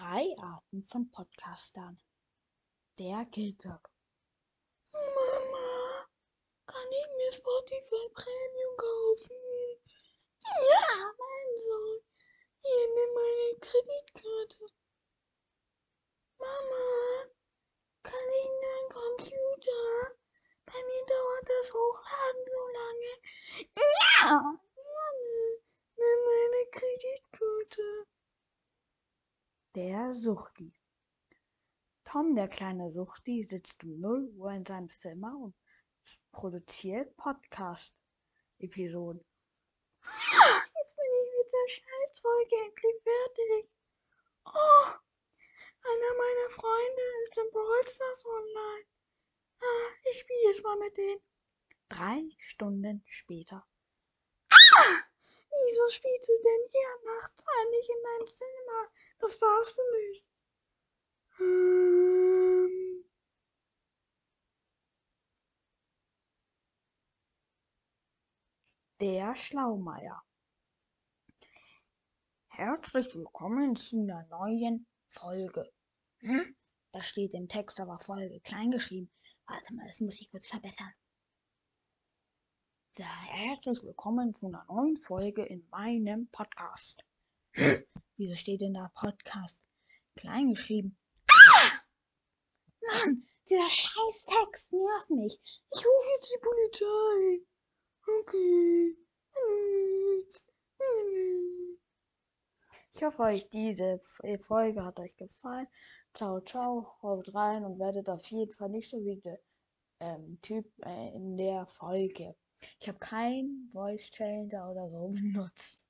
Drei Arten von Podcastern. Der Killtag. Mama, kann ich mir Spotify Premium kaufen? Ja, mein Sohn. Hier, nimm meine Kreditkarte. Mama, kann ich in deinen Computer? Bei mir dauert das Hochladen so lange. Ja, Der Suchti. Tom, der kleine Suchti, sitzt um 0 Uhr in seinem Zimmer und produziert Podcast-Episoden. Jetzt bin ich mit der Scheißfolge endlich fertig. Oh, einer meiner Freunde ist im Brawl Stars online. Ah, ich spiele jetzt mal mit denen. Drei Stunden später. Ah! Wieso spielst du denn hier nachts eigentlich in deinem Zimmer? Das darfst du nicht. Ähm. Der Schlaumeier. Herzlich willkommen zu einer neuen Folge. Hm? Da steht im Text aber Folge klein geschrieben. Warte mal, das muss ich kurz verbessern. Herzlich willkommen zu einer neuen Folge in meinem Podcast. Wieso steht denn da Podcast klein geschrieben? Ah! Mann, dieser scheiß Text nervt mich. Ich rufe jetzt die Polizei. Okay. Ich hoffe, euch diese Folge hat euch gefallen. Ciao, ciao, haut rein und werdet auf jeden Fall nicht so wie der ähm, Typ äh, in der Folge. Ich habe kein Voice Changer oder so benutzt.